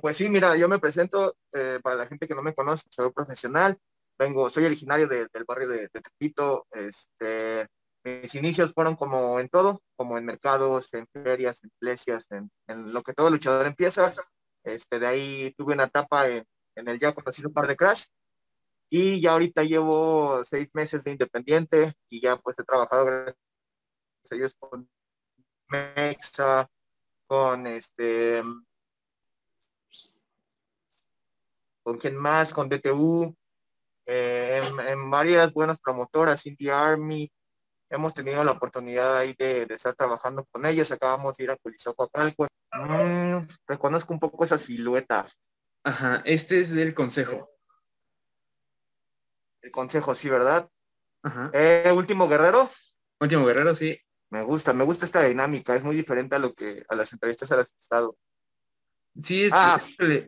pues sí, mira, yo me presento eh, para la gente que no me conoce, soy profesional, vengo, soy originario del barrio de, de, este, mis inicios fueron como en todo, como en mercados, en ferias, en iglesias, en, lo que todo luchador empieza, este, de ahí tuve una etapa en, el ya conocido par de Crash, y ya ahorita llevo seis meses de independiente y ya pues he trabajado gracias Dios con Mexa, con este, con quién más, con DTU, eh, en, en, varias buenas promotoras, Indie Army, hemos tenido la oportunidad ahí de, de estar trabajando con ellas, acabamos de ir a Colisococalco. Mm, reconozco un poco esa silueta. Ajá, este es del consejo. El consejo, sí, ¿verdad? Ajá. Eh, último guerrero. Último guerrero, sí. Me gusta, me gusta esta dinámica, es muy diferente a lo que a las entrevistas a las que he estado. Sí, es ah,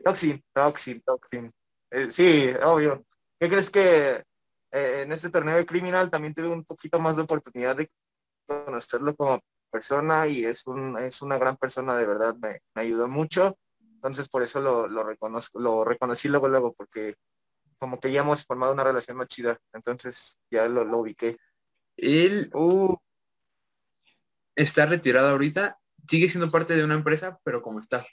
Toxin, Toxin, Toxin. Eh, sí, obvio. ¿Qué crees que eh, en este torneo de criminal también tuve un poquito más de oportunidad de conocerlo como persona y es un es una gran persona de verdad, me, me ayudó mucho. Entonces por eso lo, lo reconozco, lo reconocí luego luego porque como que ya hemos formado una relación más chida. Entonces ya lo, lo ubiqué. Él uh, está retirado ahorita, sigue siendo parte de una empresa, pero como está.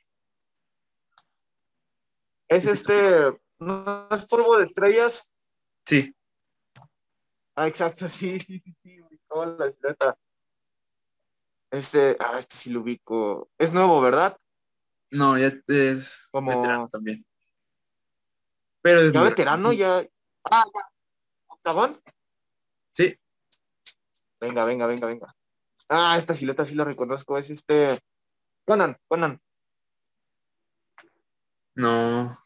Es este, ¿no es polvo de estrellas? Sí. Ah, exacto, sí, sí, sí, sí, toda la. Este, ah, este sí lo ubico. Es nuevo, ¿verdad? No, ya es como veterano también. Pero es ya veterano, ya. Ah. ¿Octagón? Sí. Venga, venga, venga, venga. Ah, esta silueta sí la reconozco, es este. Conan, Conan. No.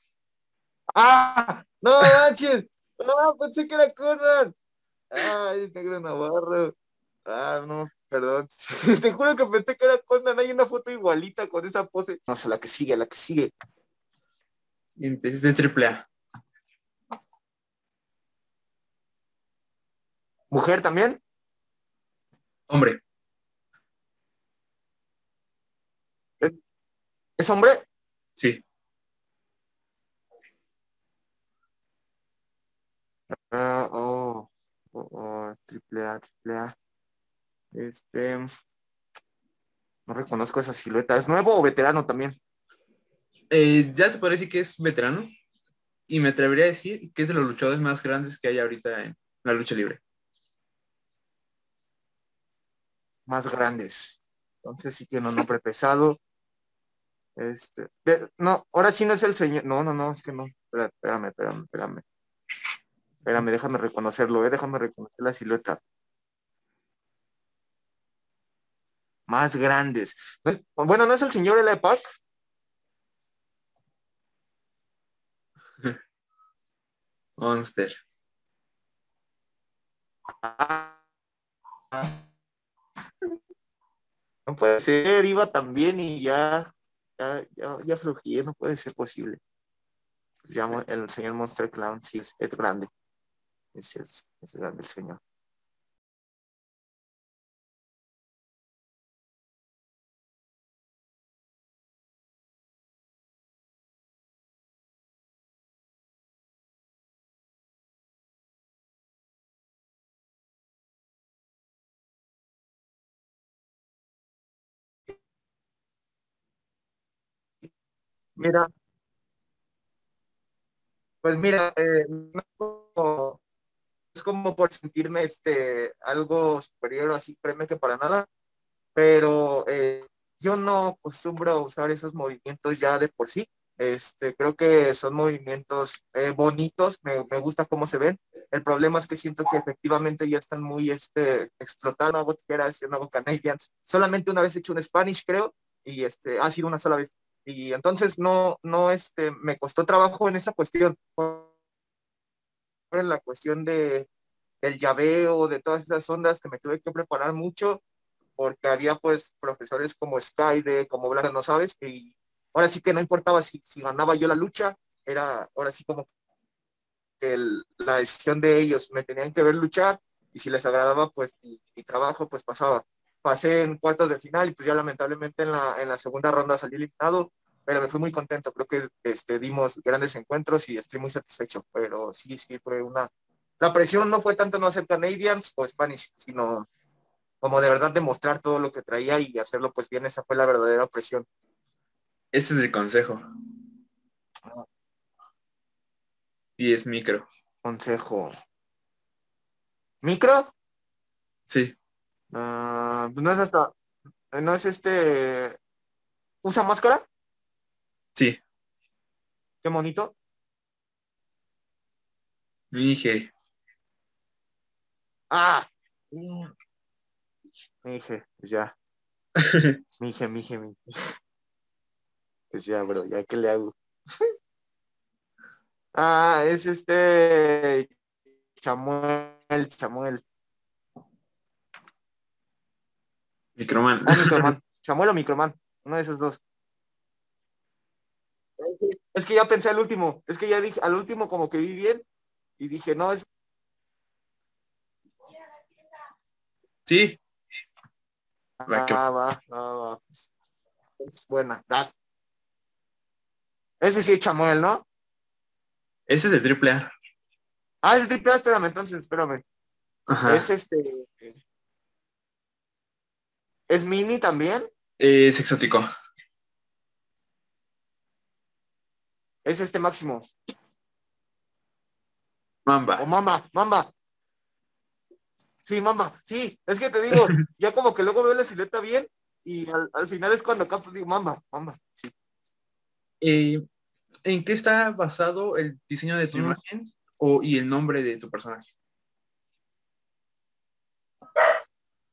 ¡Ah! ¡No manches! ¡No! Pensé que era Conan. ¡Ay, negro Navarro! Ah, no, perdón. Te juro que pensé que era Conan. Hay una foto igualita con esa pose. No sé, la que sigue, la que sigue. Es de triple A. ¿Mujer también? Hombre. ¿Es, ¿Es hombre? Sí. Ah, oh, oh, oh, triple A, triple A. Este, no reconozco esa silueta. ¿Es nuevo o veterano también? Eh, ya se puede decir que es veterano. Y me atrevería a decir que es de los luchadores más grandes que hay ahorita en la lucha libre. Más grandes. Entonces sí tiene un nombre pesado. Este, de, no, ahora sí no es el señor. No, no, no, es que no. Espérame, espérame, espérame. Espérame, déjame reconocerlo, eh, déjame reconocer la silueta. Más grandes. ¿No es, bueno, ¿no es el señor L. Park? Monster. Ah, no puede ser, iba también y ya, ya, ya, ya flojé, no puede ser posible. Llamo el señor Monster Clown, sí, es grande. Ese es, ese es grande el señor. Mira, pues mira, eh, como por sentirme este, algo superior, así, créeme para nada, pero eh, yo no acostumbro a usar esos movimientos ya de por sí. Este, creo que son movimientos eh, bonitos, me, me, gusta cómo se ven. El problema es que siento que efectivamente ya están muy este, explotados. Una botiquera, este, nuevo Canadians. Solamente una vez he hecho un Spanish, creo, y este, ha sido una sola vez y entonces no, no, este, me costó trabajo en esa cuestión, en la cuestión de, del llaveo, de todas esas ondas que me tuve que preparar mucho, porque había pues profesores como Skyde, como Blanca, no sabes, y ahora sí que no importaba si, si ganaba yo la lucha, era ahora sí como el, la decisión de ellos, me tenían que ver luchar, y si les agradaba pues mi, mi trabajo, pues pasaba. Pasé en cuartos de final y pues ya lamentablemente en la, en la segunda ronda salí eliminado, pero me fui muy contento. Creo que este, dimos grandes encuentros y estoy muy satisfecho. Pero sí, sí, fue una... La presión no fue tanto no hacer Canadians o Spanish, sino como de verdad demostrar todo lo que traía y hacerlo pues bien. Esa fue la verdadera presión. Ese es el consejo. Y es micro. Consejo. ¿Micro? Sí. Ah, no es hasta... No es este... ¿Usa máscara? Qué bonito. Dije. Ah. Mi dije, pues ya. Mi dije, mi dije, mi Pues ya, bro, ya qué le hago. ah, es este Chamuel, Chamuel. Microman. Ah, Microman. Chamuel o Microman, uno de esos dos. Es que ya pensé al último, es que ya dije, al último como que vi bien y dije, no, es... Sí. Ah, va, va, va. Es buena. Ese sí es Chamuel, ¿no? Ese es de triple A. Ah, es de triple A, espérame, entonces, espérame. Ajá. Es este... ¿Es mini también? Es exótico. Es este máximo. Mamba. O mamba, mamba. Sí, mamba. Sí, es que te digo, ya como que luego veo la silueta bien y al, al final es cuando acá digo, mamba, mamba. Sí. Eh, ¿En qué está basado el diseño de tu Mm. imagen o, y el nombre de tu personaje?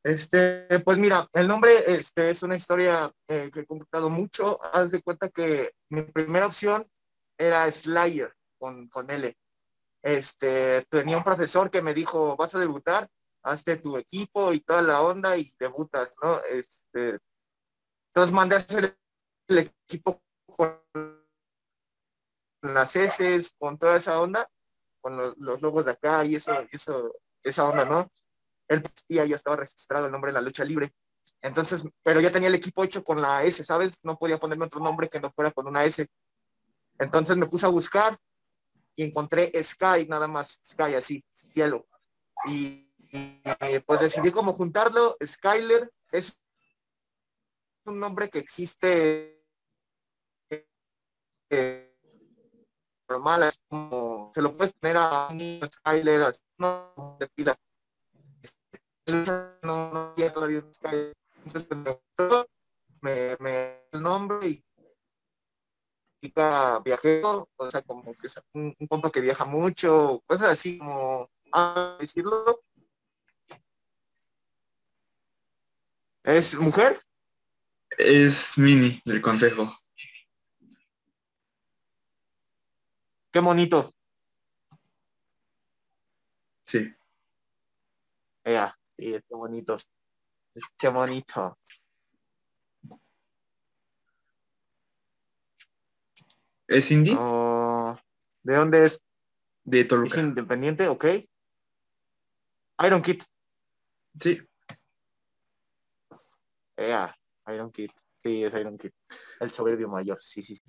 Este, pues mira, el nombre este, es una historia eh, que he contado mucho. Haz de cuenta que mi primera opción era Slayer con, con L. Este, tenía un profesor que me dijo, vas a debutar, hazte tu equipo y toda la onda y debutas, ¿no? Este, entonces mandé a hacer el equipo con las heces, con toda esa onda, con los, los logos de acá y eso, eso, esa onda, ¿no? Él ya, estaba registrado el nombre de la lucha libre. Entonces, pero ya tenía el equipo hecho con la S, ¿sabes? No podía ponerme otro nombre que no fuera con una S. Entonces me puse a buscar y encontré Sky, nada más, Sky así, cielo. Y, pues decidí como juntarlo, Skyler es un nombre que existe eh, normal, se lo puedes poner a un Skyler, así, no, pila. No, no, pues, el nombre y viajero, o sea, como que es un, un compa que viaja mucho, cosas así como, a decirlo. ¿Es mujer? Es Mini del consejo. Qué bonito. Sí. Ya, sí, qué bonito. Qué bonito. ¿Es indie? Oh, ¿De dónde es? De ¿Es Toluca. independiente? Ok. Iron Kid. Sí. Ya, Iron Kid. Sí, es Iron Kid. El soberbio mayor. Sí, sí. sí.